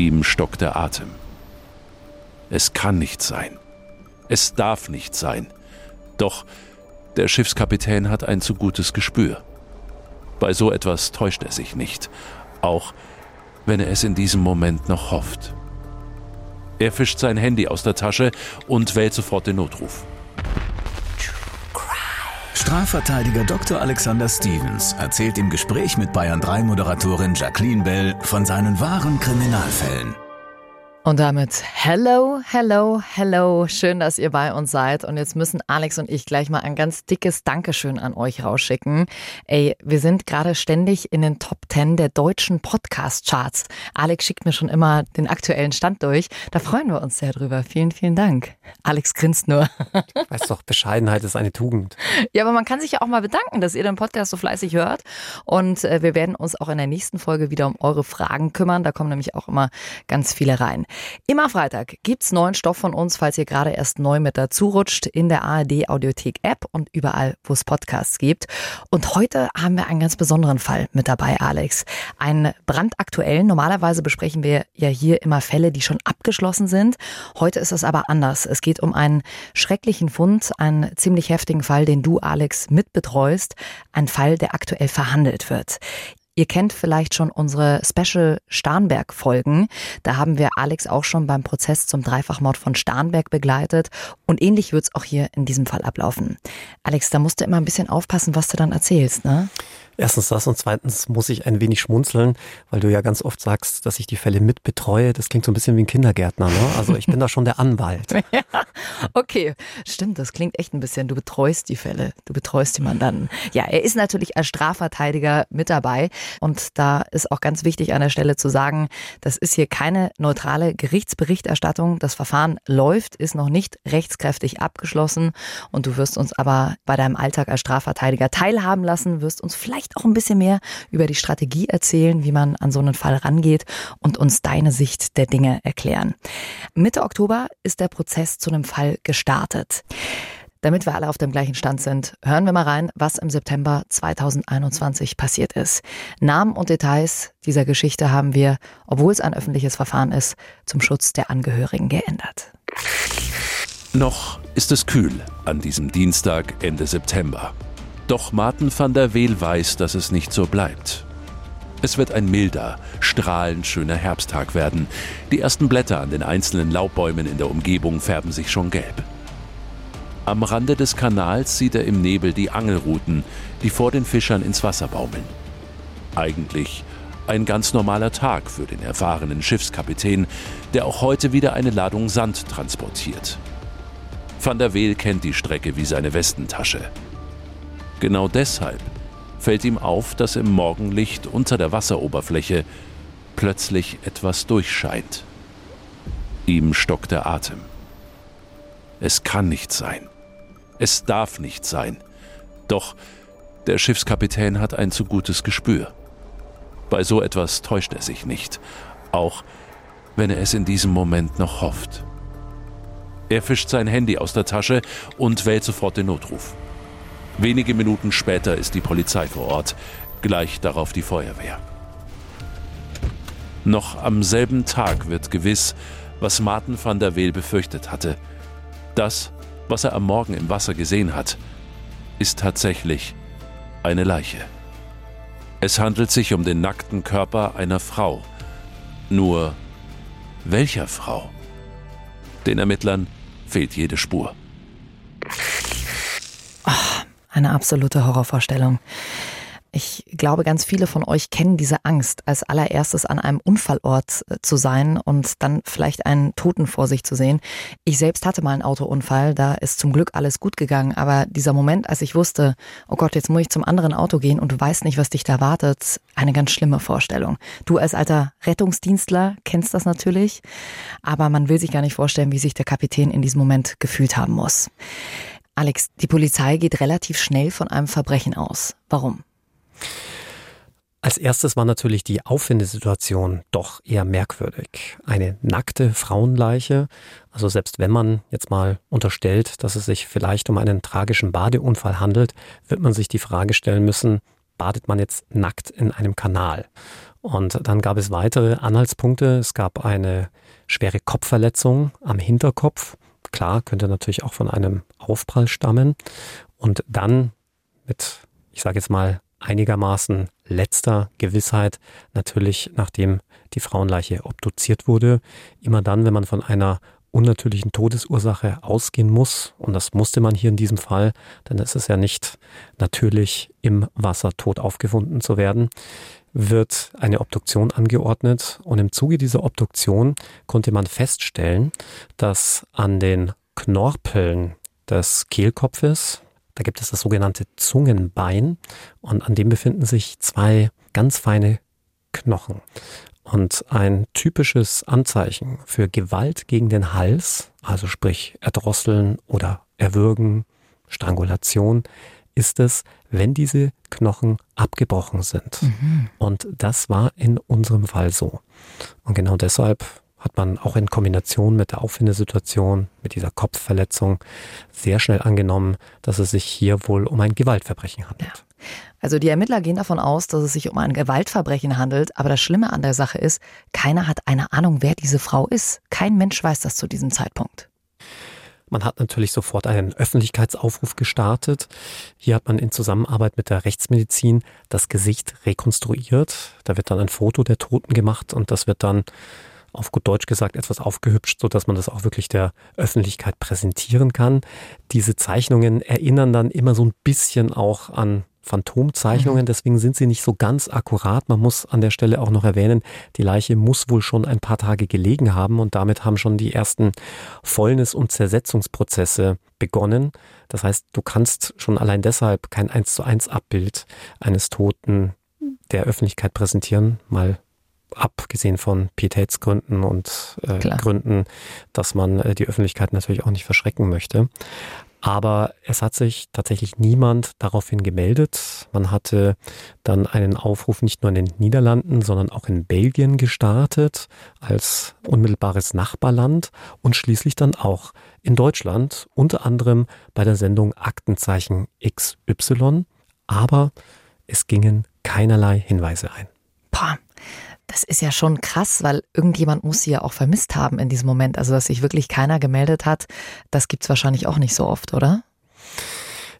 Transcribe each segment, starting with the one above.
Ihm stockt der Atem. Es kann nicht sein. Es darf nicht sein. Doch der Schiffskapitän hat ein zu gutes Gespür. Bei so etwas täuscht er sich nicht, auch wenn er es in diesem Moment noch hofft. Er fischt sein Handy aus der Tasche und wählt sofort den Notruf. Strafverteidiger Dr. Alexander Stevens erzählt im Gespräch mit Bayern 3 Moderatorin Jacqueline Bell von seinen wahren Kriminalfällen. Und damit hello, hello, hello. Schön, dass ihr bei uns seid. Und jetzt müssen Alex und ich gleich mal ein ganz dickes Dankeschön an euch rausschicken. Ey, wir sind gerade ständig in den Top 10 der deutschen Podcast-Charts. Alex schickt mir schon immer den aktuellen Stand durch. Da freuen wir uns sehr drüber. Vielen, vielen Dank. Alex grinst nur. Weißt doch, Bescheidenheit ist eine Tugend. Ja, aber man kann sich ja auch mal bedanken, dass ihr den Podcast so fleißig hört. Und äh, wir werden uns auch in der nächsten Folge wieder um eure Fragen kümmern. Da kommen nämlich auch immer ganz viele rein. Immer Freitag gibt's neuen Stoff von uns, falls ihr gerade erst neu mit dazu rutscht, in der ARD Audiothek App und überall, wo es Podcasts gibt. Und heute haben wir einen ganz besonderen Fall mit dabei, Alex. Einen brandaktuellen. Normalerweise besprechen wir ja hier immer Fälle, die schon abgeschlossen sind. Heute ist es aber anders. Es geht um einen schrecklichen Fund, einen ziemlich heftigen Fall, den du, Alex, mitbetreust. Ein Fall, der aktuell verhandelt wird. Ihr kennt vielleicht schon unsere Special Starnberg-Folgen. Da haben wir Alex auch schon beim Prozess zum Dreifachmord von Starnberg begleitet. Und ähnlich wird es auch hier in diesem Fall ablaufen. Alex, da musst du immer ein bisschen aufpassen, was du dann erzählst, ne? Erstens das und zweitens muss ich ein wenig schmunzeln, weil du ja ganz oft sagst, dass ich die Fälle mit betreue. Das klingt so ein bisschen wie ein Kindergärtner. Ne? Also ich bin da schon der Anwalt. ja, okay, stimmt. Das klingt echt ein bisschen. Du betreust die Fälle, du betreust die Mandanten. Ja, er ist natürlich als Strafverteidiger mit dabei und da ist auch ganz wichtig an der Stelle zu sagen, das ist hier keine neutrale Gerichtsberichterstattung. Das Verfahren läuft, ist noch nicht rechtskräftig abgeschlossen und du wirst uns aber bei deinem Alltag als Strafverteidiger teilhaben lassen, wirst uns vielleicht auch ein bisschen mehr über die Strategie erzählen, wie man an so einen Fall rangeht und uns deine Sicht der Dinge erklären. Mitte Oktober ist der Prozess zu einem Fall gestartet. Damit wir alle auf dem gleichen Stand sind, hören wir mal rein, was im September 2021 passiert ist. Namen und Details dieser Geschichte haben wir, obwohl es ein öffentliches Verfahren ist, zum Schutz der Angehörigen geändert. Noch ist es kühl an diesem Dienstag Ende September. Doch Martin van der Weel weiß, dass es nicht so bleibt. Es wird ein milder, strahlend schöner Herbsttag werden. Die ersten Blätter an den einzelnen Laubbäumen in der Umgebung färben sich schon gelb. Am Rande des Kanals sieht er im Nebel die Angelruten, die vor den Fischern ins Wasser baumeln. Eigentlich ein ganz normaler Tag für den erfahrenen Schiffskapitän, der auch heute wieder eine Ladung Sand transportiert. Van der Weel kennt die Strecke wie seine Westentasche. Genau deshalb fällt ihm auf, dass im Morgenlicht unter der Wasseroberfläche plötzlich etwas durchscheint. Ihm stockt der Atem. Es kann nicht sein. Es darf nicht sein. Doch der Schiffskapitän hat ein zu gutes Gespür. Bei so etwas täuscht er sich nicht, auch wenn er es in diesem Moment noch hofft. Er fischt sein Handy aus der Tasche und wählt sofort den Notruf. Wenige Minuten später ist die Polizei vor Ort, gleich darauf die Feuerwehr. Noch am selben Tag wird gewiss, was Martin van der Weel befürchtet hatte. Das, was er am Morgen im Wasser gesehen hat, ist tatsächlich eine Leiche. Es handelt sich um den nackten Körper einer Frau. Nur welcher Frau? Den Ermittlern fehlt jede Spur. Eine absolute Horrorvorstellung. Ich glaube, ganz viele von euch kennen diese Angst, als allererstes an einem Unfallort äh, zu sein und dann vielleicht einen Toten vor sich zu sehen. Ich selbst hatte mal einen Autounfall, da ist zum Glück alles gut gegangen, aber dieser Moment, als ich wusste, oh Gott, jetzt muss ich zum anderen Auto gehen und du weißt nicht, was dich da wartet, eine ganz schlimme Vorstellung. Du als alter Rettungsdienstler kennst das natürlich, aber man will sich gar nicht vorstellen, wie sich der Kapitän in diesem Moment gefühlt haben muss. Alex, die Polizei geht relativ schnell von einem Verbrechen aus. Warum? Als erstes war natürlich die Auffindesituation doch eher merkwürdig. Eine nackte Frauenleiche, also selbst wenn man jetzt mal unterstellt, dass es sich vielleicht um einen tragischen Badeunfall handelt, wird man sich die Frage stellen müssen, badet man jetzt nackt in einem Kanal? Und dann gab es weitere Anhaltspunkte. Es gab eine schwere Kopfverletzung am Hinterkopf. Klar, könnte natürlich auch von einem Aufprall stammen. Und dann mit, ich sage jetzt mal, einigermaßen letzter Gewissheit natürlich, nachdem die Frauenleiche obduziert wurde. Immer dann, wenn man von einer unnatürlichen Todesursache ausgehen muss, und das musste man hier in diesem Fall, denn es ist ja nicht natürlich im Wasser tot aufgefunden zu werden, wird eine Obduktion angeordnet und im Zuge dieser Obduktion konnte man feststellen, dass an den Knorpeln des Kehlkopfes, da gibt es das sogenannte Zungenbein und an dem befinden sich zwei ganz feine Knochen. Und ein typisches Anzeichen für Gewalt gegen den Hals, also sprich Erdrosseln oder Erwürgen, Strangulation, ist es, wenn diese Knochen abgebrochen sind. Mhm. Und das war in unserem Fall so. Und genau deshalb hat man auch in Kombination mit der Auffindesituation, mit dieser Kopfverletzung sehr schnell angenommen, dass es sich hier wohl um ein Gewaltverbrechen handelt. Ja. Also die Ermittler gehen davon aus, dass es sich um ein Gewaltverbrechen handelt, aber das Schlimme an der Sache ist, keiner hat eine Ahnung, wer diese Frau ist. Kein Mensch weiß das zu diesem Zeitpunkt. Man hat natürlich sofort einen Öffentlichkeitsaufruf gestartet. Hier hat man in Zusammenarbeit mit der Rechtsmedizin das Gesicht rekonstruiert. Da wird dann ein Foto der Toten gemacht und das wird dann auf gut Deutsch gesagt etwas aufgehübscht, so dass man das auch wirklich der Öffentlichkeit präsentieren kann. Diese Zeichnungen erinnern dann immer so ein bisschen auch an Phantomzeichnungen, mhm. deswegen sind sie nicht so ganz akkurat. Man muss an der Stelle auch noch erwähnen, die Leiche muss wohl schon ein paar Tage gelegen haben und damit haben schon die ersten Fäulnis- und Zersetzungsprozesse begonnen. Das heißt, du kannst schon allein deshalb kein 1 zu 1 Abbild eines Toten der Öffentlichkeit präsentieren, mal abgesehen von Pietätsgründen und äh, Gründen, dass man äh, die Öffentlichkeit natürlich auch nicht verschrecken möchte. Aber es hat sich tatsächlich niemand daraufhin gemeldet. Man hatte dann einen Aufruf nicht nur in den Niederlanden, sondern auch in Belgien gestartet als unmittelbares Nachbarland und schließlich dann auch in Deutschland, unter anderem bei der Sendung Aktenzeichen XY. Aber es gingen keinerlei Hinweise ein. Pah. Das ist ja schon krass, weil irgendjemand muss sie ja auch vermisst haben in diesem Moment. Also, dass sich wirklich keiner gemeldet hat, das gibt's wahrscheinlich auch nicht so oft, oder?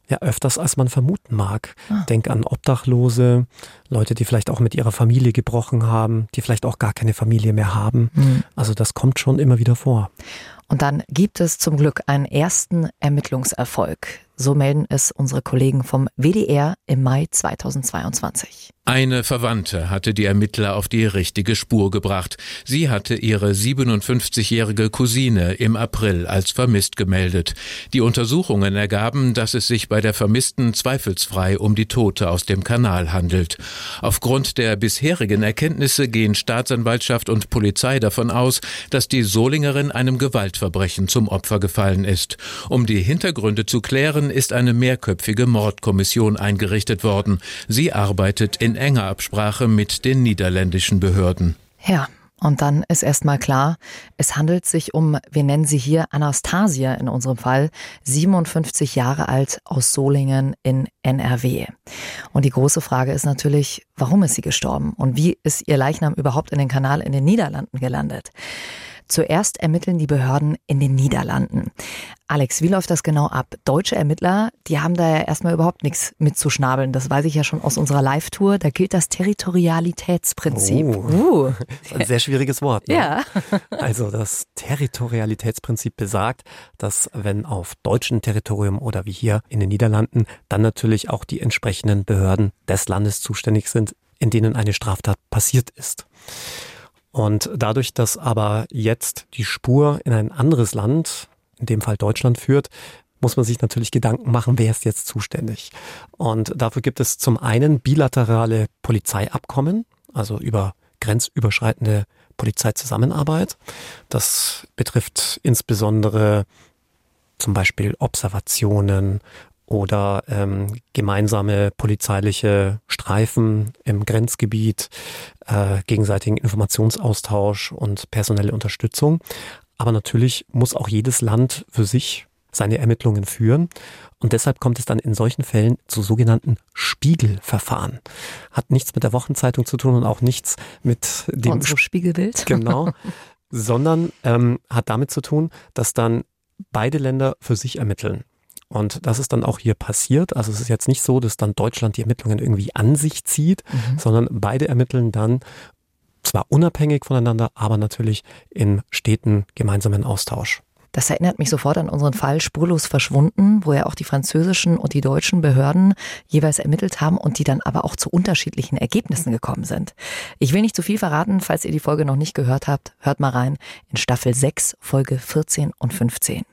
Ja, öfters als man vermuten mag. Ah. Denk an Obdachlose, Leute, die vielleicht auch mit ihrer Familie gebrochen haben, die vielleicht auch gar keine Familie mehr haben. Mhm. Also das kommt schon immer wieder vor. Und dann gibt es zum Glück einen ersten Ermittlungserfolg. So melden es unsere Kollegen vom WDR im Mai 2022. Eine Verwandte hatte die Ermittler auf die richtige Spur gebracht. Sie hatte ihre 57-jährige Cousine im April als vermisst gemeldet. Die Untersuchungen ergaben, dass es sich bei der Vermissten zweifelsfrei um die Tote aus dem Kanal handelt. Aufgrund der bisherigen Erkenntnisse gehen Staatsanwaltschaft und Polizei davon aus, dass die Solingerin einem Gewaltverbrechen zum Opfer gefallen ist. Um die Hintergründe zu klären, ist eine mehrköpfige Mordkommission eingerichtet worden. Sie arbeitet in enger Absprache mit den niederländischen Behörden. Ja, und dann ist erstmal klar, es handelt sich um, wir nennen sie hier Anastasia in unserem Fall, 57 Jahre alt aus Solingen in NRW. Und die große Frage ist natürlich, warum ist sie gestorben und wie ist ihr Leichnam überhaupt in den Kanal in den Niederlanden gelandet? Zuerst ermitteln die Behörden in den Niederlanden. Alex, wie läuft das genau ab? Deutsche Ermittler, die haben da ja erstmal überhaupt nichts mitzuschnabeln. Das weiß ich ja schon aus unserer Live-Tour. Da gilt das Territorialitätsprinzip. Oh, uh. ein sehr schwieriges Wort. Ne? Ja. also das Territorialitätsprinzip besagt, dass wenn auf deutschem Territorium oder wie hier in den Niederlanden dann natürlich auch die entsprechenden Behörden des Landes zuständig sind, in denen eine Straftat passiert ist. Und dadurch, dass aber jetzt die Spur in ein anderes Land, in dem Fall Deutschland führt, muss man sich natürlich Gedanken machen, wer ist jetzt zuständig. Und dafür gibt es zum einen bilaterale Polizeiabkommen, also über grenzüberschreitende Polizeizusammenarbeit. Das betrifft insbesondere zum Beispiel Observationen oder ähm, gemeinsame polizeiliche Streifen im Grenzgebiet, äh, gegenseitigen Informationsaustausch und personelle Unterstützung. Aber natürlich muss auch jedes Land für sich seine Ermittlungen führen. Und deshalb kommt es dann in solchen Fällen zu sogenannten Spiegelverfahren. Hat nichts mit der Wochenzeitung zu tun und auch nichts mit dem Unserem Spiegelbild. Genau. sondern ähm, hat damit zu tun, dass dann beide Länder für sich ermitteln. Und das ist dann auch hier passiert. Also es ist jetzt nicht so, dass dann Deutschland die Ermittlungen irgendwie an sich zieht, mhm. sondern beide ermitteln dann zwar unabhängig voneinander, aber natürlich in steten gemeinsamen Austausch. Das erinnert mich sofort an unseren Fall Spurlos verschwunden, wo ja auch die französischen und die deutschen Behörden jeweils ermittelt haben und die dann aber auch zu unterschiedlichen Ergebnissen gekommen sind. Ich will nicht zu viel verraten, falls ihr die Folge noch nicht gehört habt, hört mal rein in Staffel 6, Folge 14 und 15.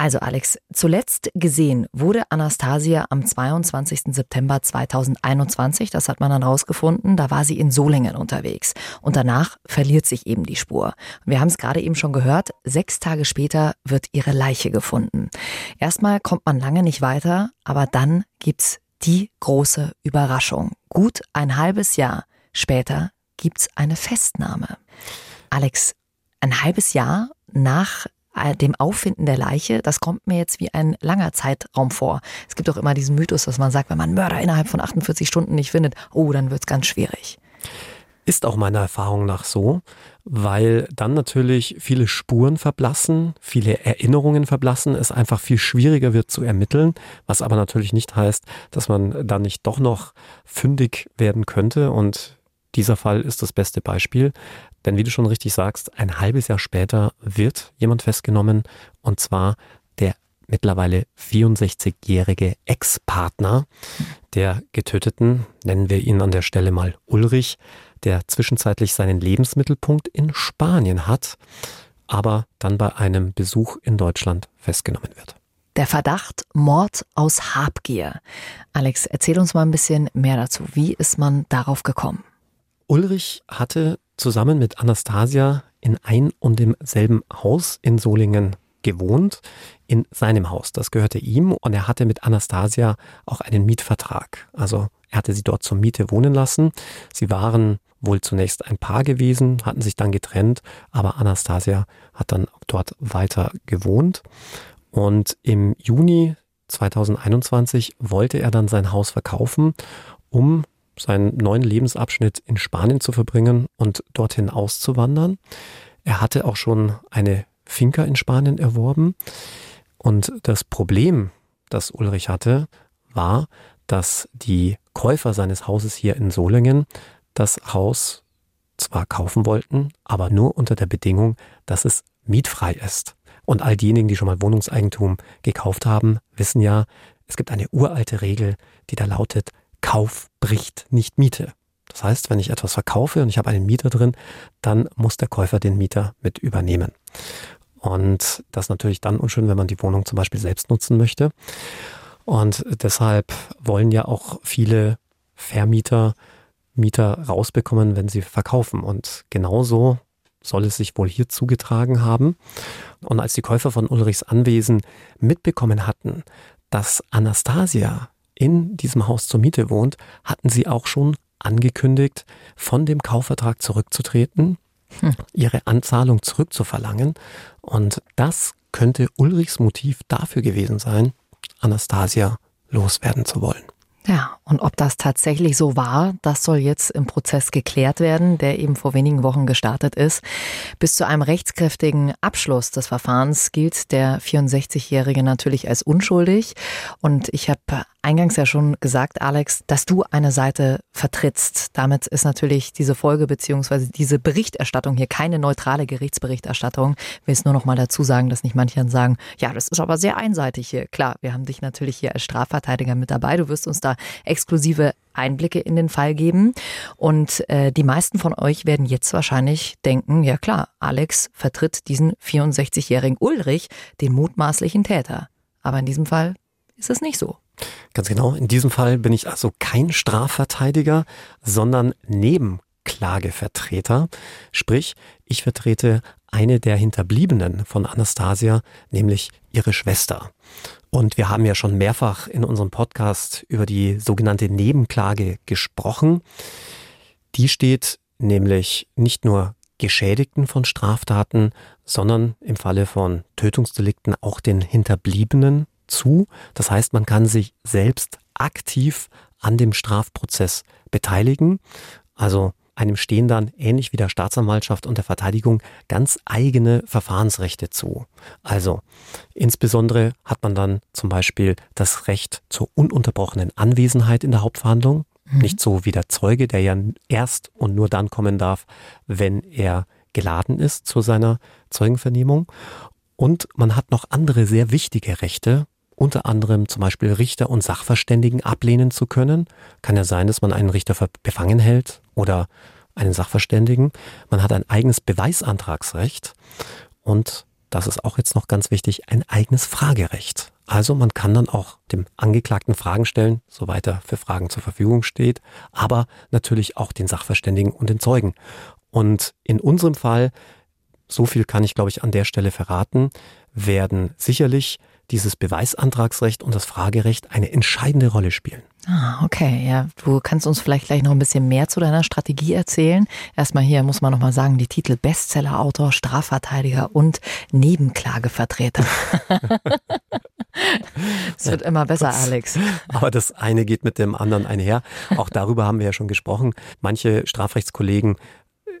Also Alex, zuletzt gesehen wurde Anastasia am 22. September 2021, das hat man dann rausgefunden, da war sie in Solingen unterwegs und danach verliert sich eben die Spur. Wir haben es gerade eben schon gehört, sechs Tage später wird ihre Leiche gefunden. Erstmal kommt man lange nicht weiter, aber dann gibt's die große Überraschung. Gut ein halbes Jahr später gibt's eine Festnahme. Alex, ein halbes Jahr nach dem Auffinden der Leiche, das kommt mir jetzt wie ein langer Zeitraum vor. Es gibt auch immer diesen Mythos, dass man sagt, wenn man Mörder innerhalb von 48 Stunden nicht findet, oh, dann wird's ganz schwierig. Ist auch meiner Erfahrung nach so, weil dann natürlich viele Spuren verblassen, viele Erinnerungen verblassen, es einfach viel schwieriger wird zu ermitteln, was aber natürlich nicht heißt, dass man dann nicht doch noch fündig werden könnte und dieser Fall ist das beste Beispiel. Denn wie du schon richtig sagst, ein halbes Jahr später wird jemand festgenommen und zwar der mittlerweile 64-jährige Ex-Partner der Getöteten, nennen wir ihn an der Stelle mal Ulrich, der zwischenzeitlich seinen Lebensmittelpunkt in Spanien hat, aber dann bei einem Besuch in Deutschland festgenommen wird. Der Verdacht Mord aus Habgier. Alex, erzähl uns mal ein bisschen mehr dazu. Wie ist man darauf gekommen? Ulrich hatte zusammen mit Anastasia in ein und demselben Haus in Solingen gewohnt, in seinem Haus. Das gehörte ihm und er hatte mit Anastasia auch einen Mietvertrag. Also er hatte sie dort zur Miete wohnen lassen. Sie waren wohl zunächst ein Paar gewesen, hatten sich dann getrennt, aber Anastasia hat dann dort weiter gewohnt. Und im Juni 2021 wollte er dann sein Haus verkaufen, um seinen neuen Lebensabschnitt in Spanien zu verbringen und dorthin auszuwandern. Er hatte auch schon eine Finca in Spanien erworben. Und das Problem, das Ulrich hatte, war, dass die Käufer seines Hauses hier in Solingen das Haus zwar kaufen wollten, aber nur unter der Bedingung, dass es mietfrei ist. Und all diejenigen, die schon mal Wohnungseigentum gekauft haben, wissen ja, es gibt eine uralte Regel, die da lautet, Kauf bricht nicht Miete. Das heißt, wenn ich etwas verkaufe und ich habe einen Mieter drin, dann muss der Käufer den Mieter mit übernehmen. Und das ist natürlich dann unschön, wenn man die Wohnung zum Beispiel selbst nutzen möchte. Und deshalb wollen ja auch viele Vermieter Mieter rausbekommen, wenn sie verkaufen. Und genauso soll es sich wohl hier zugetragen haben. Und als die Käufer von Ulrichs Anwesen mitbekommen hatten, dass Anastasia in diesem Haus zur Miete wohnt, hatten sie auch schon angekündigt, von dem Kaufvertrag zurückzutreten, hm. ihre Anzahlung zurückzuverlangen. Und das könnte Ulrichs Motiv dafür gewesen sein, Anastasia loswerden zu wollen. Ja, und ob das tatsächlich so war, das soll jetzt im Prozess geklärt werden, der eben vor wenigen Wochen gestartet ist. Bis zu einem rechtskräftigen Abschluss des Verfahrens gilt der 64-Jährige natürlich als unschuldig. Und ich habe eingangs ja schon gesagt, Alex, dass du eine Seite vertrittst. Damit ist natürlich diese Folge beziehungsweise diese Berichterstattung hier keine neutrale Gerichtsberichterstattung. Ich will es nur noch mal dazu sagen, dass nicht manche sagen, ja, das ist aber sehr einseitig hier. Klar, wir haben dich natürlich hier als Strafverteidiger mit dabei. Du wirst uns da exklusive Einblicke in den Fall geben. Und äh, die meisten von euch werden jetzt wahrscheinlich denken, ja klar, Alex vertritt diesen 64-jährigen Ulrich, den mutmaßlichen Täter. Aber in diesem Fall ist es nicht so. Ganz genau. In diesem Fall bin ich also kein Strafverteidiger, sondern Nebenklagevertreter. Sprich, ich vertrete eine der Hinterbliebenen von Anastasia, nämlich ihre Schwester. Und wir haben ja schon mehrfach in unserem Podcast über die sogenannte Nebenklage gesprochen. Die steht nämlich nicht nur Geschädigten von Straftaten, sondern im Falle von Tötungsdelikten auch den Hinterbliebenen zu. Das heißt, man kann sich selbst aktiv an dem Strafprozess beteiligen. Also einem stehen dann, ähnlich wie der Staatsanwaltschaft und der Verteidigung, ganz eigene Verfahrensrechte zu. Also insbesondere hat man dann zum Beispiel das Recht zur ununterbrochenen Anwesenheit in der Hauptverhandlung. Mhm. Nicht so wie der Zeuge, der ja erst und nur dann kommen darf, wenn er geladen ist zu seiner Zeugenvernehmung. Und man hat noch andere sehr wichtige Rechte, unter anderem zum Beispiel Richter und Sachverständigen ablehnen zu können. Kann ja sein, dass man einen Richter befangen hält oder einen Sachverständigen. Man hat ein eigenes Beweisantragsrecht und das ist auch jetzt noch ganz wichtig, ein eigenes Fragerecht. Also man kann dann auch dem Angeklagten Fragen stellen, soweit er für Fragen zur Verfügung steht, aber natürlich auch den Sachverständigen und den Zeugen. Und in unserem Fall, so viel kann ich glaube ich an der Stelle verraten, werden sicherlich dieses Beweisantragsrecht und das Fragerecht eine entscheidende Rolle spielen. Ah, okay. Ja, du kannst uns vielleicht gleich noch ein bisschen mehr zu deiner Strategie erzählen. Erstmal hier muss man nochmal sagen, die Titel Bestsellerautor, Strafverteidiger und Nebenklagevertreter. Es wird immer besser, Alex. Aber das eine geht mit dem anderen einher. Auch darüber haben wir ja schon gesprochen. Manche Strafrechtskollegen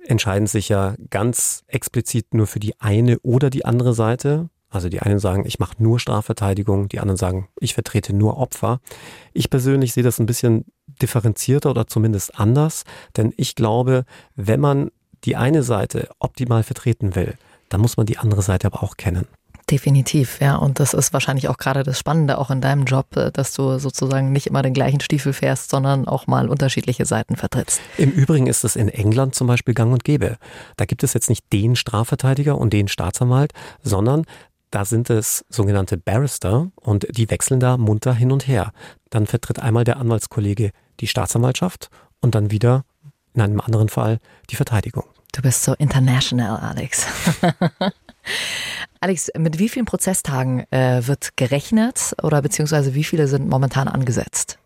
entscheiden sich ja ganz explizit nur für die eine oder die andere Seite. Also die einen sagen, ich mache nur Strafverteidigung, die anderen sagen, ich vertrete nur Opfer. Ich persönlich sehe das ein bisschen differenzierter oder zumindest anders, denn ich glaube, wenn man die eine Seite optimal vertreten will, dann muss man die andere Seite aber auch kennen. Definitiv, ja. Und das ist wahrscheinlich auch gerade das Spannende auch in deinem Job, äh, dass du sozusagen nicht immer den gleichen Stiefel fährst, sondern auch mal unterschiedliche Seiten vertrittst. Im Übrigen ist es in England zum Beispiel gang und gäbe. Da gibt es jetzt nicht den Strafverteidiger und den Staatsanwalt, sondern da sind es sogenannte Barrister und die wechseln da munter hin und her. Dann vertritt einmal der Anwaltskollege die Staatsanwaltschaft und dann wieder in einem anderen Fall die Verteidigung. Du bist so international, Alex. Alex, mit wie vielen Prozesstagen äh, wird gerechnet oder beziehungsweise wie viele sind momentan angesetzt?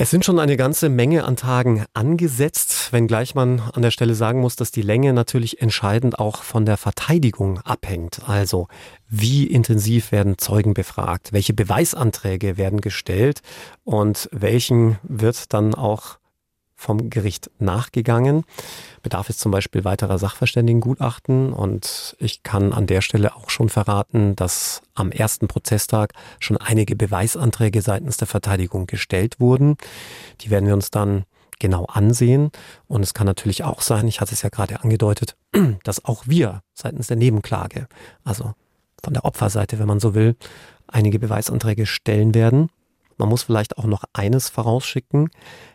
Es sind schon eine ganze Menge an Tagen angesetzt, wenngleich man an der Stelle sagen muss, dass die Länge natürlich entscheidend auch von der Verteidigung abhängt. Also wie intensiv werden Zeugen befragt, welche Beweisanträge werden gestellt und welchen wird dann auch vom Gericht nachgegangen. Bedarf es zum Beispiel weiterer Sachverständigengutachten und ich kann an der Stelle auch schon verraten, dass am ersten Prozesstag schon einige Beweisanträge seitens der Verteidigung gestellt wurden. Die werden wir uns dann genau ansehen und es kann natürlich auch sein, ich hatte es ja gerade angedeutet, dass auch wir seitens der Nebenklage, also von der Opferseite, wenn man so will, einige Beweisanträge stellen werden. Man muss vielleicht auch noch eines vorausschicken.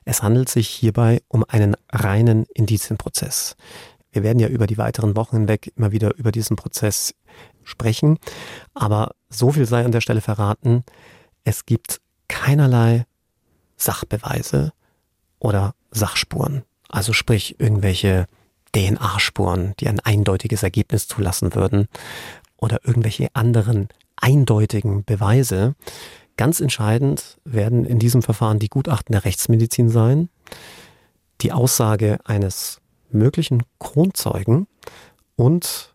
Es handelt sich hierbei um einen reinen Indizienprozess. Wir werden ja über die weiteren Wochen hinweg immer wieder über diesen Prozess sprechen. Aber so viel sei an der Stelle verraten. Es gibt keinerlei Sachbeweise oder Sachspuren. Also sprich irgendwelche DNA-Spuren, die ein eindeutiges Ergebnis zulassen würden oder irgendwelche anderen eindeutigen Beweise, Ganz entscheidend werden in diesem Verfahren die Gutachten der Rechtsmedizin sein, die Aussage eines möglichen Kronzeugen und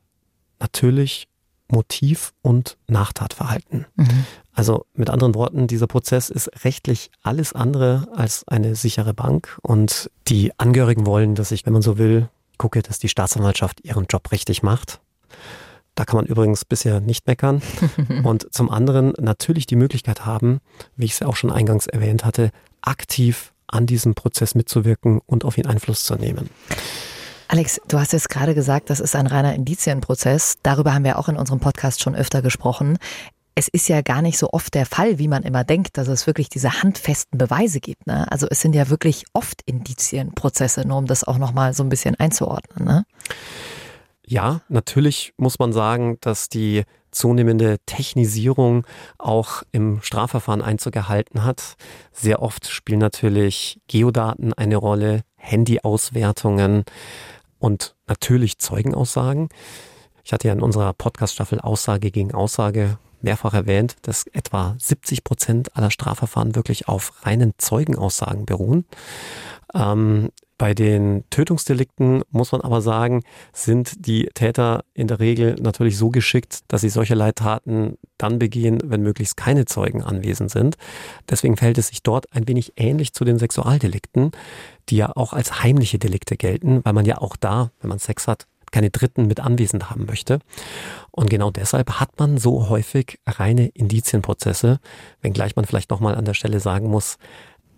natürlich Motiv und Nachtatverhalten. Mhm. Also mit anderen Worten, dieser Prozess ist rechtlich alles andere als eine sichere Bank und die Angehörigen wollen, dass ich, wenn man so will, gucke, dass die Staatsanwaltschaft ihren Job richtig macht. Da kann man übrigens bisher nicht meckern. Und zum anderen natürlich die Möglichkeit haben, wie ich es auch schon eingangs erwähnt hatte, aktiv an diesem Prozess mitzuwirken und auf ihn Einfluss zu nehmen. Alex, du hast jetzt gerade gesagt, das ist ein reiner Indizienprozess. Darüber haben wir auch in unserem Podcast schon öfter gesprochen. Es ist ja gar nicht so oft der Fall, wie man immer denkt, dass es wirklich diese handfesten Beweise gibt. Ne? Also es sind ja wirklich oft Indizienprozesse, nur um das auch nochmal so ein bisschen einzuordnen. Ne? Ja, natürlich muss man sagen, dass die zunehmende Technisierung auch im Strafverfahren Einzug erhalten hat. Sehr oft spielen natürlich Geodaten eine Rolle, Handyauswertungen, und natürlich Zeugenaussagen. Ich hatte ja in unserer Podcast-Staffel Aussage gegen Aussage mehrfach erwähnt, dass etwa 70 Prozent aller Strafverfahren wirklich auf reinen Zeugenaussagen beruhen. Ähm, bei den Tötungsdelikten muss man aber sagen, sind die Täter in der Regel natürlich so geschickt, dass sie solche Leidtaten dann begehen, wenn möglichst keine Zeugen anwesend sind. Deswegen verhält es sich dort ein wenig ähnlich zu den Sexualdelikten die ja auch als heimliche Delikte gelten, weil man ja auch da, wenn man Sex hat, keine Dritten mit anwesend haben möchte. Und genau deshalb hat man so häufig reine Indizienprozesse, wenngleich man vielleicht nochmal an der Stelle sagen muss,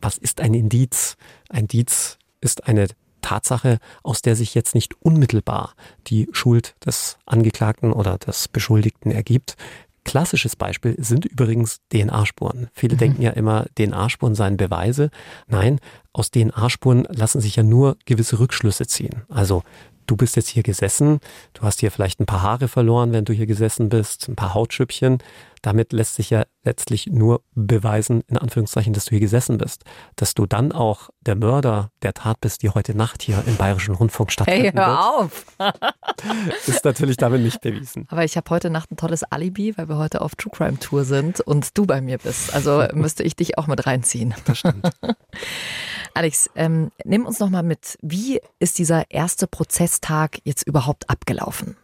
was ist ein Indiz? Ein Indiz ist eine Tatsache, aus der sich jetzt nicht unmittelbar die Schuld des Angeklagten oder des Beschuldigten ergibt. Klassisches Beispiel sind übrigens DNA-Spuren. Viele mhm. denken ja immer, DNA-Spuren seien Beweise. Nein, aus DNA-Spuren lassen sich ja nur gewisse Rückschlüsse ziehen. Also du bist jetzt hier gesessen, du hast hier vielleicht ein paar Haare verloren, wenn du hier gesessen bist, ein paar Hautschüppchen. Damit lässt sich ja letztlich nur beweisen, in Anführungszeichen, dass du hier gesessen bist. Dass du dann auch der Mörder der Tat bist, die heute Nacht hier im Bayerischen Rundfunk stattfinden hey, hör wird, auf! ist natürlich damit nicht bewiesen. Aber ich habe heute Nacht ein tolles Alibi, weil wir heute auf True Crime Tour sind und du bei mir bist. Also müsste ich dich auch mit reinziehen. Das stimmt. Alex, ähm, nimm uns noch mal mit. Wie ist dieser erste Prozesstag jetzt überhaupt abgelaufen?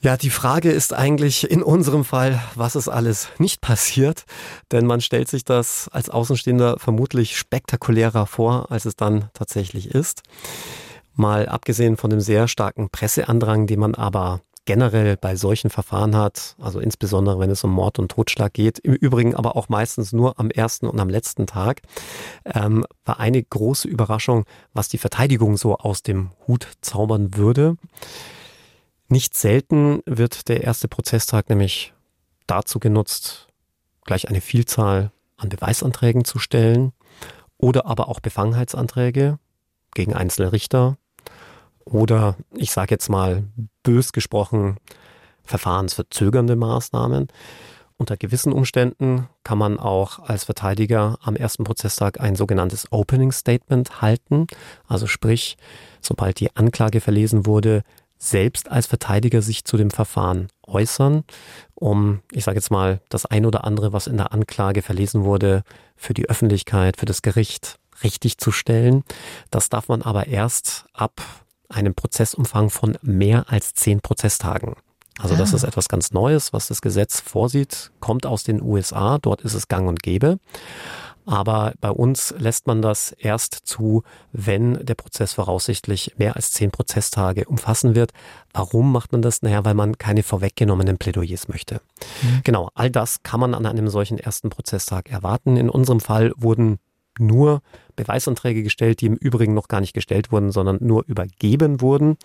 Ja, die Frage ist eigentlich in unserem Fall, was ist alles nicht passiert? Denn man stellt sich das als Außenstehender vermutlich spektakulärer vor, als es dann tatsächlich ist. Mal abgesehen von dem sehr starken Presseandrang, den man aber generell bei solchen Verfahren hat, also insbesondere wenn es um Mord und Totschlag geht, im Übrigen aber auch meistens nur am ersten und am letzten Tag, ähm, war eine große Überraschung, was die Verteidigung so aus dem Hut zaubern würde. Nicht selten wird der erste Prozesstag nämlich dazu genutzt, gleich eine Vielzahl an Beweisanträgen zu stellen oder aber auch Befangenheitsanträge gegen einzelne Richter oder ich sage jetzt mal bös gesprochen verfahrensverzögernde Maßnahmen. Unter gewissen Umständen kann man auch als Verteidiger am ersten Prozesstag ein sogenanntes Opening Statement halten. Also sprich, sobald die Anklage verlesen wurde, selbst als Verteidiger sich zu dem Verfahren äußern, um, ich sage jetzt mal, das ein oder andere, was in der Anklage verlesen wurde, für die Öffentlichkeit, für das Gericht richtig zu stellen. Das darf man aber erst ab einem Prozessumfang von mehr als zehn Prozesstagen. Also das ah. ist etwas ganz Neues, was das Gesetz vorsieht, kommt aus den USA, dort ist es gang und gäbe. Aber bei uns lässt man das erst zu, wenn der Prozess voraussichtlich mehr als zehn Prozesstage umfassen wird. Warum macht man das? Naja, weil man keine vorweggenommenen Plädoyers möchte. Mhm. Genau, all das kann man an einem solchen ersten Prozesstag erwarten. In unserem Fall wurden nur Beweisanträge gestellt, die im Übrigen noch gar nicht gestellt wurden, sondern nur übergeben wurden.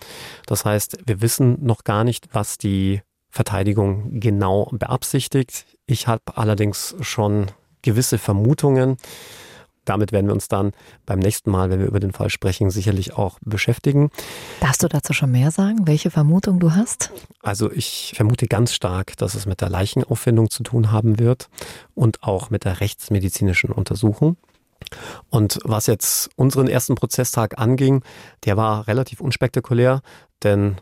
Das heißt, wir wissen noch gar nicht, was die Verteidigung genau beabsichtigt. Ich habe allerdings schon gewisse Vermutungen. Damit werden wir uns dann beim nächsten Mal, wenn wir über den Fall sprechen, sicherlich auch beschäftigen. Darfst du dazu schon mehr sagen, welche Vermutung du hast? Also ich vermute ganz stark, dass es mit der Leichenauffindung zu tun haben wird und auch mit der rechtsmedizinischen Untersuchung. Und was jetzt unseren ersten Prozesstag anging, der war relativ unspektakulär, denn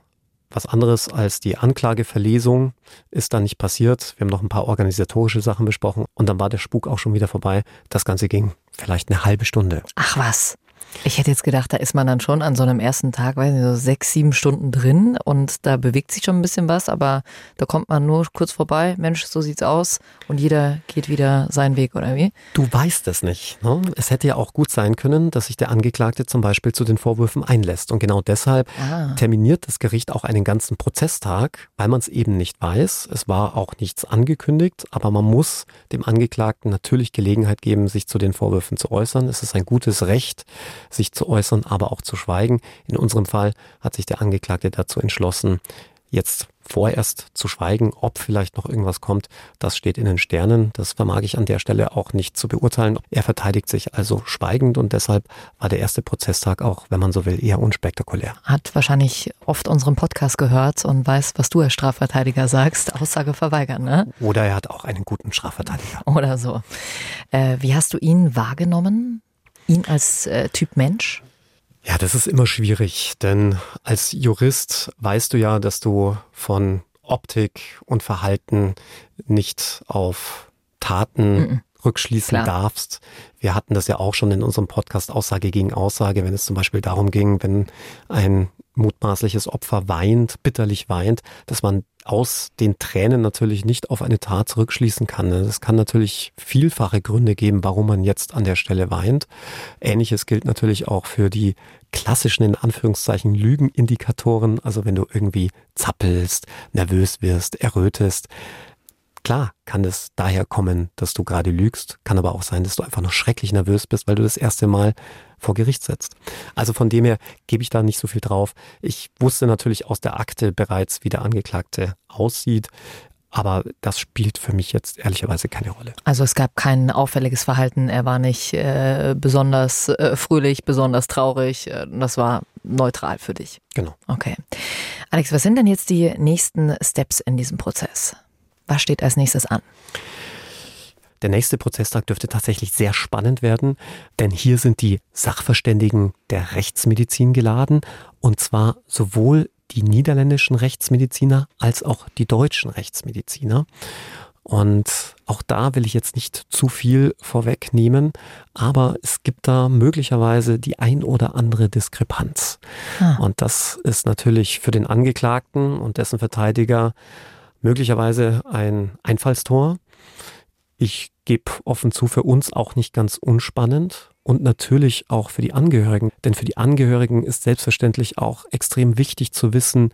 was anderes als die Anklageverlesung ist da nicht passiert. Wir haben noch ein paar organisatorische Sachen besprochen und dann war der Spuk auch schon wieder vorbei. Das Ganze ging vielleicht eine halbe Stunde. Ach was. Ich hätte jetzt gedacht, da ist man dann schon an so einem ersten Tag, weiß nicht, so sechs, sieben Stunden drin und da bewegt sich schon ein bisschen was, aber da kommt man nur kurz vorbei, Mensch, so sieht's aus und jeder geht wieder seinen Weg, oder wie? Du weißt es nicht. Ne? Es hätte ja auch gut sein können, dass sich der Angeklagte zum Beispiel zu den Vorwürfen einlässt. Und genau deshalb ah. terminiert das Gericht auch einen ganzen Prozesstag, weil man es eben nicht weiß. Es war auch nichts angekündigt, aber man muss dem Angeklagten natürlich Gelegenheit geben, sich zu den Vorwürfen zu äußern. Es ist ein gutes Recht, sich zu äußern, aber auch zu schweigen. In unserem Fall hat sich der Angeklagte dazu entschlossen, jetzt vorerst zu schweigen, ob vielleicht noch irgendwas kommt, das steht in den Sternen. Das vermag ich an der Stelle auch nicht zu beurteilen. Er verteidigt sich also schweigend und deshalb war der erste Prozesstag auch, wenn man so will, eher unspektakulär. Hat wahrscheinlich oft unseren Podcast gehört und weiß, was du als Strafverteidiger sagst. Aussage verweigern, ne? Oder er hat auch einen guten Strafverteidiger. Oder so. Äh, wie hast du ihn wahrgenommen? Ihn als äh, Typ Mensch? Ja, das ist immer schwierig, denn als Jurist weißt du ja, dass du von Optik und Verhalten nicht auf Taten -mm. rückschließen Klar. darfst. Wir hatten das ja auch schon in unserem Podcast Aussage gegen Aussage, wenn es zum Beispiel darum ging, wenn ein mutmaßliches Opfer weint, bitterlich weint, dass man aus den Tränen natürlich nicht auf eine Tat zurückschließen kann. Es kann natürlich vielfache Gründe geben, warum man jetzt an der Stelle weint. Ähnliches gilt natürlich auch für die klassischen, in Anführungszeichen, Lügenindikatoren. Also wenn du irgendwie zappelst, nervös wirst, errötest. Klar kann es daher kommen, dass du gerade lügst, kann aber auch sein, dass du einfach noch schrecklich nervös bist, weil du das erste Mal vor Gericht setzt. Also von dem her gebe ich da nicht so viel drauf. Ich wusste natürlich aus der Akte bereits, wie der Angeklagte aussieht. Aber das spielt für mich jetzt ehrlicherweise keine Rolle. Also es gab kein auffälliges Verhalten. Er war nicht äh, besonders äh, fröhlich, besonders traurig. Äh, das war neutral für dich. Genau. Okay. Alex, was sind denn jetzt die nächsten Steps in diesem Prozess? Was steht als nächstes an? Der nächste Prozesstag dürfte tatsächlich sehr spannend werden, denn hier sind die Sachverständigen der Rechtsmedizin geladen, und zwar sowohl die niederländischen Rechtsmediziner als auch die deutschen Rechtsmediziner. Und auch da will ich jetzt nicht zu viel vorwegnehmen, aber es gibt da möglicherweise die ein oder andere Diskrepanz. Ah. Und das ist natürlich für den Angeklagten und dessen Verteidiger möglicherweise ein Einfallstor. Ich gebe offen zu, für uns auch nicht ganz unspannend und natürlich auch für die Angehörigen. Denn für die Angehörigen ist selbstverständlich auch extrem wichtig zu wissen,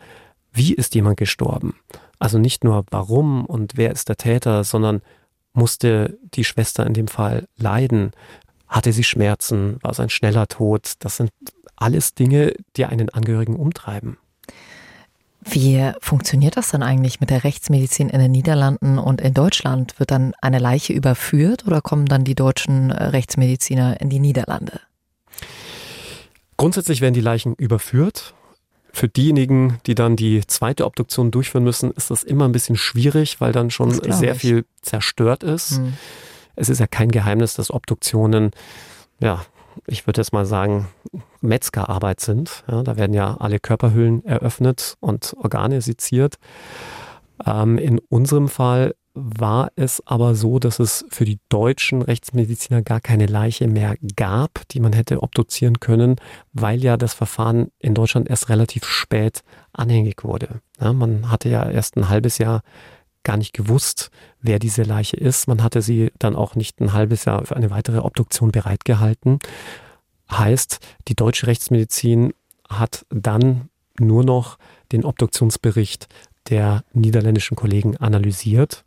wie ist jemand gestorben. Also nicht nur warum und wer ist der Täter, sondern musste die Schwester in dem Fall leiden? Hatte sie Schmerzen? War es ein schneller Tod? Das sind alles Dinge, die einen Angehörigen umtreiben. Wie funktioniert das dann eigentlich mit der Rechtsmedizin in den Niederlanden und in Deutschland? Wird dann eine Leiche überführt oder kommen dann die deutschen äh, Rechtsmediziner in die Niederlande? Grundsätzlich werden die Leichen überführt. Für diejenigen, die dann die zweite Obduktion durchführen müssen, ist das immer ein bisschen schwierig, weil dann schon sehr ich. viel zerstört ist. Hm. Es ist ja kein Geheimnis, dass Obduktionen ja, ich würde jetzt mal sagen, Metzgerarbeit sind. Ja, da werden ja alle Körperhüllen eröffnet und Organe seziert. Ähm, in unserem Fall war es aber so, dass es für die deutschen Rechtsmediziner gar keine Leiche mehr gab, die man hätte obduzieren können, weil ja das Verfahren in Deutschland erst relativ spät anhängig wurde. Ja, man hatte ja erst ein halbes Jahr gar nicht gewusst, wer diese Leiche ist. Man hatte sie dann auch nicht ein halbes Jahr für eine weitere Obduktion bereitgehalten. Heißt, die deutsche Rechtsmedizin hat dann nur noch den Obduktionsbericht der niederländischen Kollegen analysiert.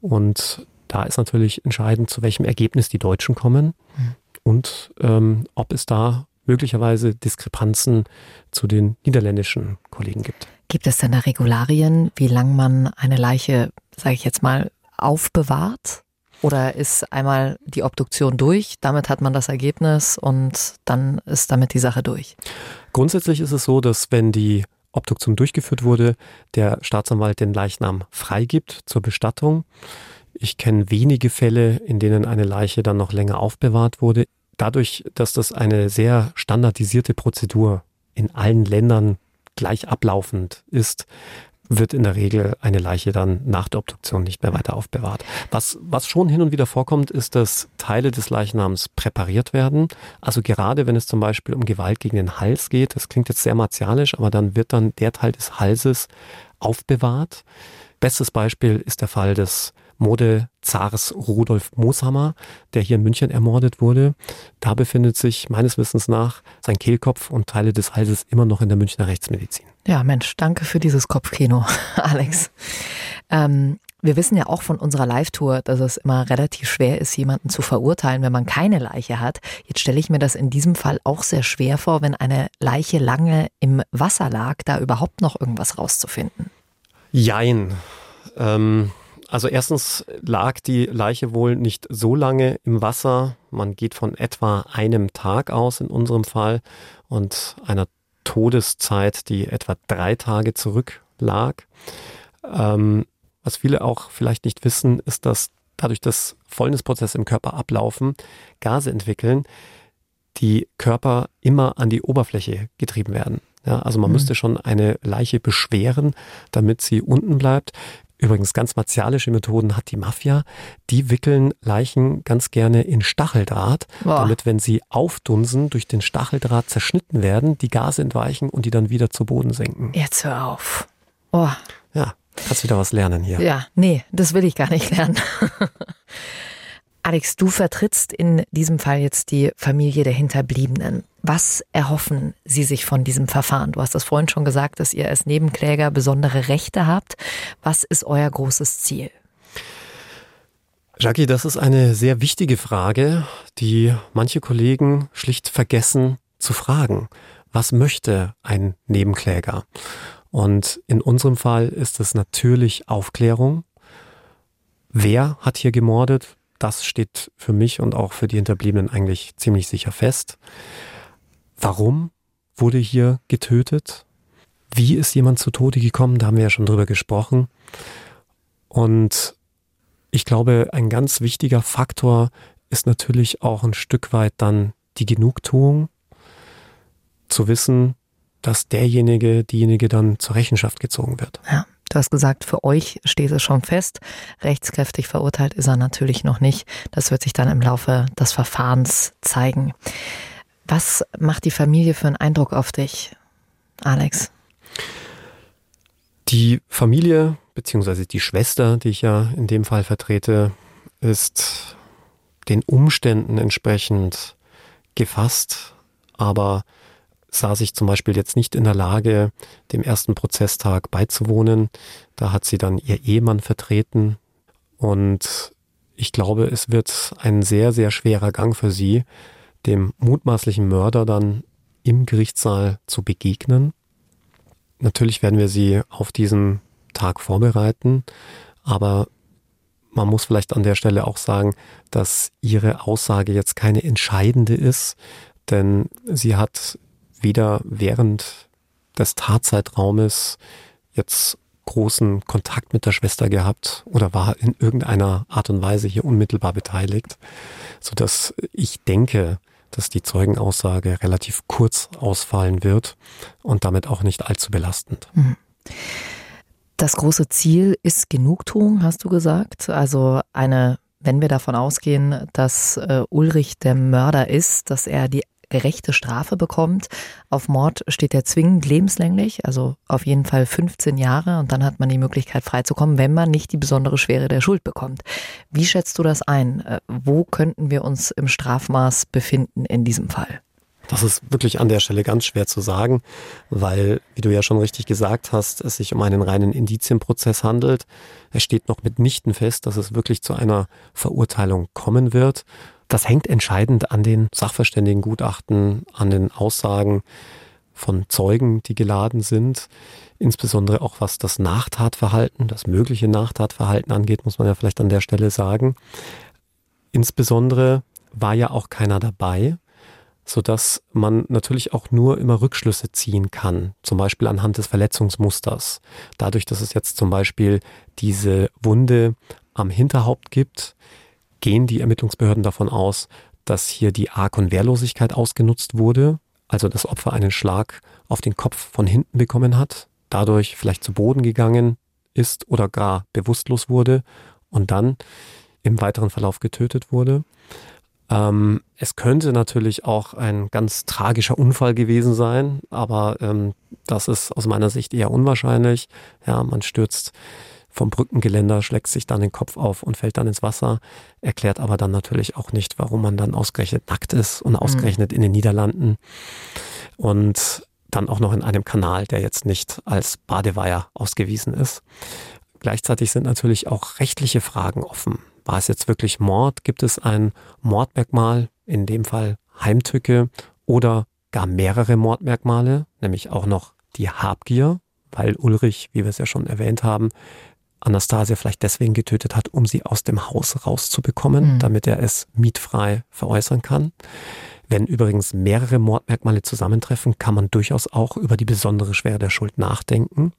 Und da ist natürlich entscheidend, zu welchem Ergebnis die Deutschen kommen mhm. und ähm, ob es da möglicherweise Diskrepanzen zu den niederländischen Kollegen gibt. Gibt es denn da Regularien, wie lang man eine Leiche, sage ich jetzt mal, aufbewahrt? Oder ist einmal die Obduktion durch, damit hat man das Ergebnis und dann ist damit die Sache durch? Grundsätzlich ist es so, dass wenn die Obduktion durchgeführt wurde, der Staatsanwalt den Leichnam freigibt zur Bestattung. Ich kenne wenige Fälle, in denen eine Leiche dann noch länger aufbewahrt wurde. Dadurch, dass das eine sehr standardisierte Prozedur in allen Ländern gleich ablaufend ist, wird in der Regel eine Leiche dann nach der Obduktion nicht mehr weiter aufbewahrt. Was, was schon hin und wieder vorkommt, ist, dass Teile des Leichnams präpariert werden. Also gerade wenn es zum Beispiel um Gewalt gegen den Hals geht, das klingt jetzt sehr martialisch, aber dann wird dann der Teil des Halses aufbewahrt. Bestes Beispiel ist der Fall des Modezars Rudolf Mooshammer, der hier in München ermordet wurde. Da befindet sich meines Wissens nach sein Kehlkopf und Teile des Halses immer noch in der Münchner Rechtsmedizin. Ja, Mensch, danke für dieses Kopfkino, Alex. Ähm, wir wissen ja auch von unserer Live-Tour, dass es immer relativ schwer ist, jemanden zu verurteilen, wenn man keine Leiche hat. Jetzt stelle ich mir das in diesem Fall auch sehr schwer vor, wenn eine Leiche lange im Wasser lag, da überhaupt noch irgendwas rauszufinden. Jein. Ähm, also erstens lag die Leiche wohl nicht so lange im Wasser. Man geht von etwa einem Tag aus in unserem Fall und einer Todeszeit, die etwa drei Tage zurücklag. Ähm, was viele auch vielleicht nicht wissen, ist, dass dadurch, dass Fäulnisprozesse im Körper ablaufen, Gase entwickeln, die Körper immer an die Oberfläche getrieben werden. Ja, also man mhm. müsste schon eine Leiche beschweren, damit sie unten bleibt. Übrigens ganz martialische Methoden hat die Mafia. Die wickeln Leichen ganz gerne in Stacheldraht, Boah. damit, wenn sie aufdunsen, durch den Stacheldraht zerschnitten werden, die Gase entweichen und die dann wieder zu Boden senken. Jetzt hör auf. Oh. Ja, kannst wieder was lernen hier. Ja, nee, das will ich gar nicht lernen. Alex, du vertrittst in diesem Fall jetzt die Familie der Hinterbliebenen. Was erhoffen Sie sich von diesem Verfahren? Du hast das vorhin schon gesagt, dass ihr als Nebenkläger besondere Rechte habt. Was ist euer großes Ziel? Jackie, das ist eine sehr wichtige Frage, die manche Kollegen schlicht vergessen zu fragen. Was möchte ein Nebenkläger? Und in unserem Fall ist es natürlich Aufklärung. Wer hat hier gemordet? Das steht für mich und auch für die Hinterbliebenen eigentlich ziemlich sicher fest. Warum wurde hier getötet? Wie ist jemand zu Tode gekommen? Da haben wir ja schon drüber gesprochen. Und ich glaube, ein ganz wichtiger Faktor ist natürlich auch ein Stück weit dann die Genugtuung, zu wissen, dass derjenige, diejenige dann zur Rechenschaft gezogen wird. Ja. Du hast gesagt, für euch steht es schon fest. Rechtskräftig verurteilt ist er natürlich noch nicht. Das wird sich dann im Laufe des Verfahrens zeigen. Was macht die Familie für einen Eindruck auf dich, Alex? Die Familie beziehungsweise die Schwester, die ich ja in dem Fall vertrete, ist den Umständen entsprechend gefasst, aber sah sich zum Beispiel jetzt nicht in der Lage, dem ersten Prozesstag beizuwohnen. Da hat sie dann ihr Ehemann vertreten und ich glaube, es wird ein sehr, sehr schwerer Gang für sie, dem mutmaßlichen Mörder dann im Gerichtssaal zu begegnen. Natürlich werden wir sie auf diesen Tag vorbereiten, aber man muss vielleicht an der Stelle auch sagen, dass ihre Aussage jetzt keine entscheidende ist, denn sie hat weder während des Tatzeitraumes jetzt großen Kontakt mit der Schwester gehabt oder war in irgendeiner Art und Weise hier unmittelbar beteiligt, so dass ich denke, dass die Zeugenaussage relativ kurz ausfallen wird und damit auch nicht allzu belastend. Mhm. Das große Ziel ist Genugtuung, hast du gesagt. Also eine, wenn wir davon ausgehen, dass äh, Ulrich der Mörder ist, dass er die gerechte Strafe bekommt. Auf Mord steht er zwingend lebenslänglich, also auf jeden Fall 15 Jahre und dann hat man die Möglichkeit freizukommen, wenn man nicht die besondere Schwere der Schuld bekommt. Wie schätzt du das ein? Äh, wo könnten wir uns im Strafmaß befinden in diesem Fall? Das ist wirklich an der Stelle ganz schwer zu sagen, weil, wie du ja schon richtig gesagt hast, es sich um einen reinen Indizienprozess handelt. Es steht noch mitnichten fest, dass es wirklich zu einer Verurteilung kommen wird. Das hängt entscheidend an den Sachverständigengutachten, an den Aussagen von Zeugen, die geladen sind. Insbesondere auch was das Nachtatverhalten, das mögliche Nachtatverhalten angeht, muss man ja vielleicht an der Stelle sagen. Insbesondere war ja auch keiner dabei, so dass man natürlich auch nur immer Rückschlüsse ziehen kann, zum Beispiel anhand des Verletzungsmusters. Dadurch, dass es jetzt zum Beispiel diese Wunde am Hinterhaupt gibt, gehen die Ermittlungsbehörden davon aus, dass hier die Arg- und Wehrlosigkeit ausgenutzt wurde, also das Opfer einen Schlag auf den Kopf von hinten bekommen hat, dadurch vielleicht zu Boden gegangen ist oder gar bewusstlos wurde und dann im weiteren Verlauf getötet wurde. Ähm, es könnte natürlich auch ein ganz tragischer Unfall gewesen sein, aber ähm, das ist aus meiner Sicht eher unwahrscheinlich. Ja, man stürzt vom Brückengeländer, schlägt sich dann den Kopf auf und fällt dann ins Wasser, erklärt aber dann natürlich auch nicht, warum man dann ausgerechnet nackt ist und ausgerechnet mhm. in den Niederlanden und dann auch noch in einem Kanal, der jetzt nicht als Badeweiher ausgewiesen ist. Gleichzeitig sind natürlich auch rechtliche Fragen offen. War es jetzt wirklich Mord? Gibt es ein Mordmerkmal, in dem Fall Heimtücke oder gar mehrere Mordmerkmale, nämlich auch noch die Habgier, weil Ulrich, wie wir es ja schon erwähnt haben, Anastasia vielleicht deswegen getötet hat, um sie aus dem Haus rauszubekommen, mhm. damit er es mietfrei veräußern kann. Wenn übrigens mehrere Mordmerkmale zusammentreffen, kann man durchaus auch über die besondere Schwere der Schuld nachdenken.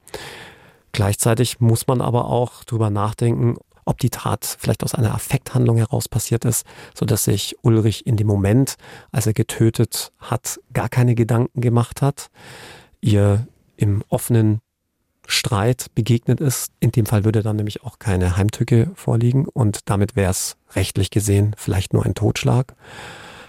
Gleichzeitig muss man aber auch drüber nachdenken, ob die Tat vielleicht aus einer Affekthandlung heraus passiert ist, so dass sich Ulrich in dem Moment, als er getötet hat, gar keine Gedanken gemacht hat, ihr im offenen Streit begegnet ist. In dem Fall würde dann nämlich auch keine Heimtücke vorliegen und damit wäre es rechtlich gesehen vielleicht nur ein Totschlag.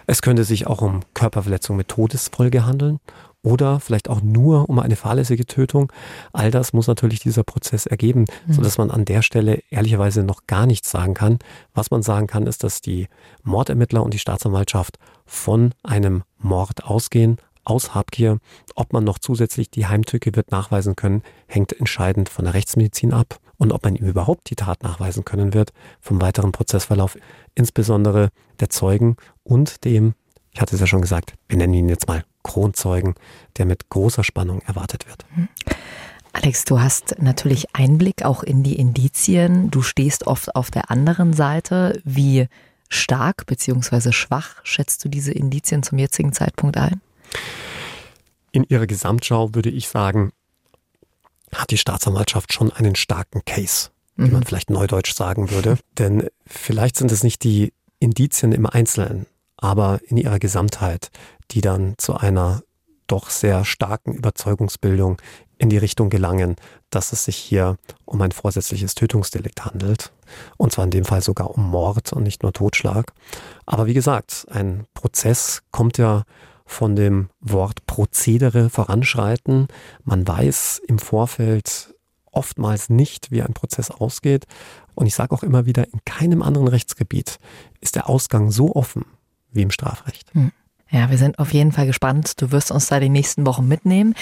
Es könnte sich auch um Körperverletzung mit Todesfolge handeln oder vielleicht auch nur um eine fahrlässige Tötung. All das muss natürlich dieser Prozess ergeben, mhm. so dass man an der Stelle ehrlicherweise noch gar nichts sagen kann. Was man sagen kann, ist, dass die Mordermittler und die Staatsanwaltschaft von einem Mord ausgehen, aus Habgier. Ob man noch zusätzlich die Heimtücke wird nachweisen können, hängt entscheidend von der Rechtsmedizin ab. Und ob man ihm überhaupt die Tat nachweisen können wird, vom weiteren Prozessverlauf, insbesondere der Zeugen und dem, ich hatte es ja schon gesagt, wir nennen ihn jetzt mal Kronzeugen, der mit großer Spannung erwartet wird. Mhm. Alex, du hast natürlich Einblick auch in die Indizien. Du stehst oft auf der anderen Seite. Wie stark bzw. schwach schätzt du diese Indizien zum jetzigen Zeitpunkt ein? In ihrer Gesamtschau würde ich sagen, hat die Staatsanwaltschaft schon einen starken Case, wie mhm. man vielleicht neudeutsch sagen würde. Denn vielleicht sind es nicht die Indizien im Einzelnen, aber in ihrer Gesamtheit, die dann zu einer doch sehr starken Überzeugungsbildung in die Richtung gelangen, dass es sich hier um ein vorsätzliches Tötungsdelikt handelt. Und zwar in dem Fall sogar um Mord und nicht nur Totschlag. Aber wie gesagt, ein Prozess kommt ja von dem Wort Prozedere voranschreiten. Man weiß im Vorfeld oftmals nicht, wie ein Prozess ausgeht. Und ich sage auch immer wieder, in keinem anderen Rechtsgebiet ist der Ausgang so offen wie im Strafrecht. Hm. Ja, wir sind auf jeden Fall gespannt. Du wirst uns da die nächsten Wochen mitnehmen.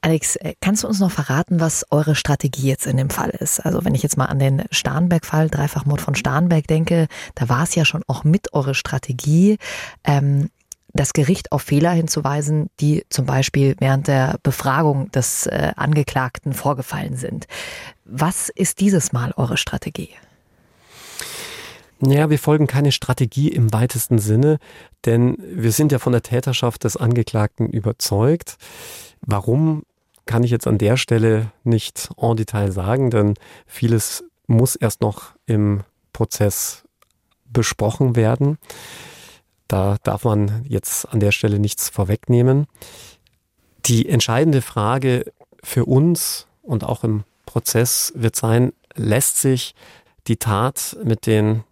Alex, äh, kannst du uns noch verraten, was eure Strategie jetzt in dem Fall ist? Also wenn ich jetzt mal an den Starnberg-Fall, Dreifachmord von Starnberg denke, da war es ja schon auch mit eure Strategie. Ähm, das Gericht auf Fehler hinzuweisen, die zum Beispiel während der Befragung des äh, Angeklagten vorgefallen sind. Was ist dieses Mal eure Strategie? Naja, wir folgen keine Strategie im weitesten Sinne, denn wir sind ja von der Täterschaft des Angeklagten überzeugt. Warum kann ich jetzt an der Stelle nicht en Detail sagen, denn vieles muss erst noch im Prozess besprochen werden. Da darf man jetzt an der Stelle nichts vorwegnehmen. Die entscheidende Frage für uns und auch im Prozess wird sein, lässt sich die Tat mit den,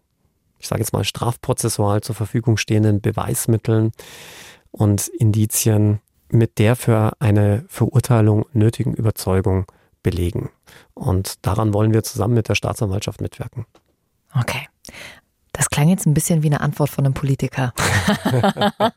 ich sage jetzt mal, strafprozessual zur Verfügung stehenden Beweismitteln und Indizien mit der für eine Verurteilung nötigen Überzeugung belegen. Und daran wollen wir zusammen mit der Staatsanwaltschaft mitwirken. Okay. Das klang jetzt ein bisschen wie eine Antwort von einem Politiker.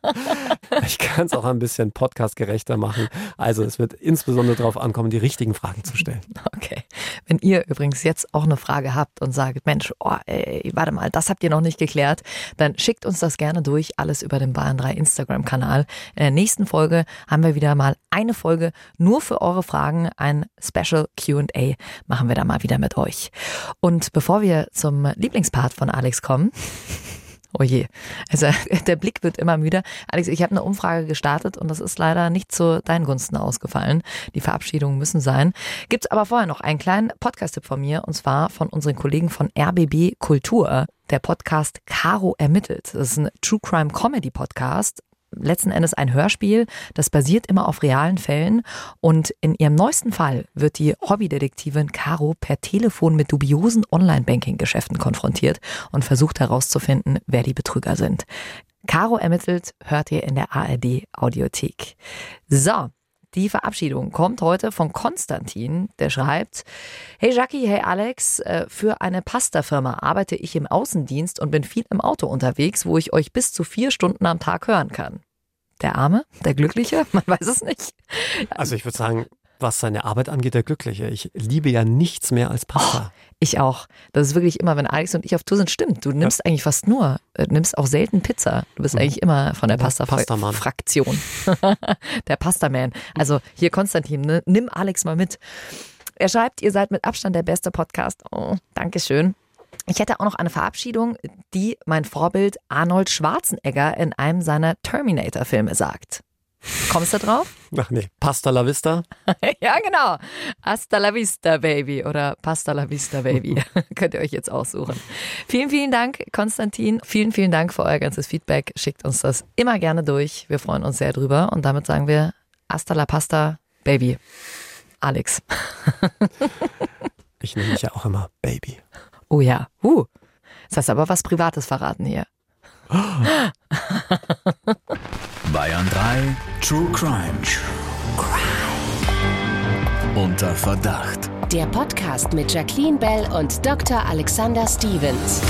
ich kann es auch ein bisschen podcastgerechter machen. Also es wird insbesondere darauf ankommen, die richtigen Fragen zu stellen. Okay. Wenn ihr übrigens jetzt auch eine Frage habt und sagt, Mensch, oh, ey, warte mal, das habt ihr noch nicht geklärt, dann schickt uns das gerne durch, alles über den Bayern 3 Instagram-Kanal. In der nächsten Folge haben wir wieder mal eine Folge nur für eure Fragen, ein Special QA machen wir da mal wieder mit euch. Und bevor wir zum Lieblingspart von Alex kommen, Oh je. Also der Blick wird immer müder. Alex, ich habe eine Umfrage gestartet und das ist leider nicht zu deinen Gunsten ausgefallen. Die Verabschiedungen müssen sein. Gibt's aber vorher noch einen kleinen Podcast-Tipp von mir und zwar von unseren Kollegen von RBB Kultur. Der Podcast Caro ermittelt. Das ist ein True Crime Comedy Podcast letzten Endes ein Hörspiel, das basiert immer auf realen Fällen und in ihrem neuesten Fall wird die Hobbydetektivin Caro per Telefon mit dubiosen Online-Banking-Geschäften konfrontiert und versucht herauszufinden, wer die Betrüger sind. Caro ermittelt, hört ihr in der ARD Audiothek. So, die Verabschiedung kommt heute von Konstantin, der schreibt, Hey Jackie, hey Alex, äh, für eine Pasta-Firma arbeite ich im Außendienst und bin viel im Auto unterwegs, wo ich euch bis zu vier Stunden am Tag hören kann. Der Arme, der Glückliche, man weiß es nicht. Also ich würde sagen, was seine Arbeit angeht, der Glückliche. Ich liebe ja nichts mehr als Pasta. Oh, ich auch. Das ist wirklich immer, wenn Alex und ich auf Tour sind, stimmt. Du nimmst ja. eigentlich fast nur, äh, nimmst auch selten Pizza. Du bist mhm. eigentlich immer von der Pasta-Fraktion. der Pasta-Man. Also hier Konstantin, ne? nimm Alex mal mit. Er schreibt, ihr seid mit Abstand der beste Podcast. Oh, Dankeschön. Ich hätte auch noch eine Verabschiedung, die mein Vorbild Arnold Schwarzenegger in einem seiner Terminator-Filme sagt. Kommst du drauf? Ach nee, Pasta la Vista? ja, genau. Hasta la Vista, Baby oder Pasta la Vista, Baby. Könnt ihr euch jetzt aussuchen. Vielen, vielen Dank, Konstantin. Vielen, vielen Dank für euer ganzes Feedback. Schickt uns das immer gerne durch. Wir freuen uns sehr drüber. Und damit sagen wir Hasta la Pasta, Baby. Alex. ich nenne mich ja auch immer Baby. Oh ja. Uh. Jetzt hast du aber was Privates verraten hier. Bayern 3 True Crime. True Crime. Unter Verdacht. Der Podcast mit Jacqueline Bell und Dr. Alexander Stevens.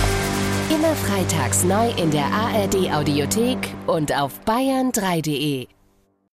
Immer freitags neu in der ARD Audiothek und auf bayern3.de.